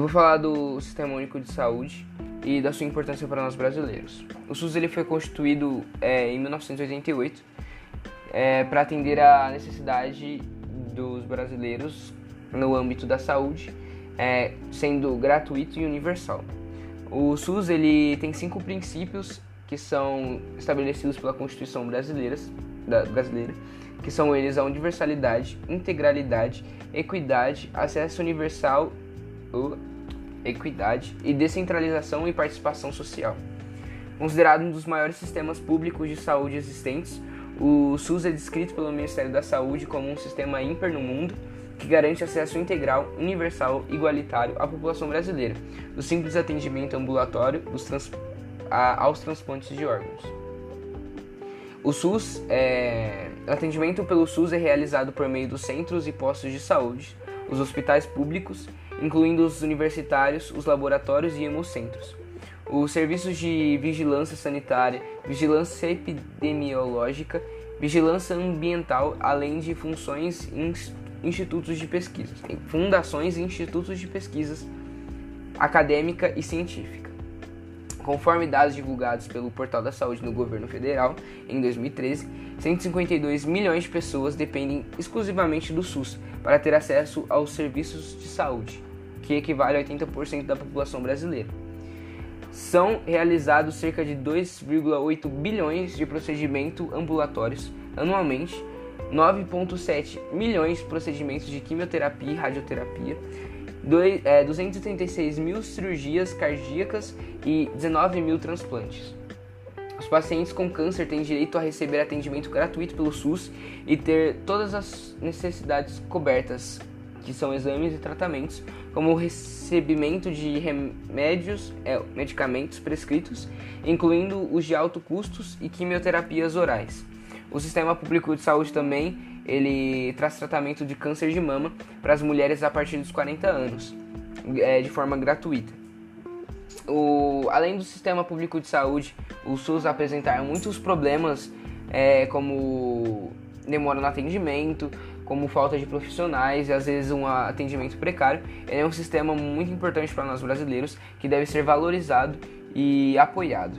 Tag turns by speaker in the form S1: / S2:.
S1: Eu vou falar do Sistema Único de Saúde e da sua importância para nós brasileiros. O SUS ele foi constituído é, em 1988 é, para atender a necessidade dos brasileiros no âmbito da saúde, é, sendo gratuito e universal. O SUS ele tem cinco princípios que são estabelecidos pela Constituição brasileira, da, brasileira que são eles a universalidade, integralidade, equidade, acesso universal equidade e descentralização e participação social. Considerado um dos maiores sistemas públicos de saúde existentes, o SUS é descrito pelo Ministério da Saúde como um sistema ímpar no mundo que garante acesso integral, universal e igualitário à população brasileira, do simples atendimento ambulatório trans... a... aos transplantes de órgãos. O SUS é... o atendimento pelo SUS é realizado por meio dos centros e postos de saúde, os hospitais públicos, incluindo os universitários, os laboratórios e hemocentros. Os serviços de vigilância sanitária, vigilância epidemiológica, vigilância ambiental, além de funções institutos de pesquisa, fundações e institutos de pesquisas acadêmica e científica. Conforme dados divulgados pelo Portal da Saúde no governo federal, em 2013, 152 milhões de pessoas dependem exclusivamente do SUS para ter acesso aos serviços de saúde, que equivale a 80% da população brasileira. São realizados cerca de 2,8 bilhões de procedimentos ambulatórios anualmente, 9,7 milhões de procedimentos de quimioterapia e radioterapia, 236 é, mil cirurgias cardíacas e 19 mil transplantes. Os pacientes com câncer têm direito a receber atendimento gratuito pelo SUS e ter todas as necessidades cobertas, que são exames e tratamentos, como o recebimento de remédios, é, medicamentos prescritos, incluindo os de alto custos e quimioterapias orais. O sistema público de saúde também ele traz tratamento de câncer de mama para as mulheres a partir dos 40 anos, é, de forma gratuita. O, além do sistema público de saúde, o SUS apresentar muitos problemas, é, como demora no atendimento, como falta de profissionais e às vezes um atendimento precário. Ele é um sistema muito importante para nós brasileiros que deve ser valorizado e apoiado.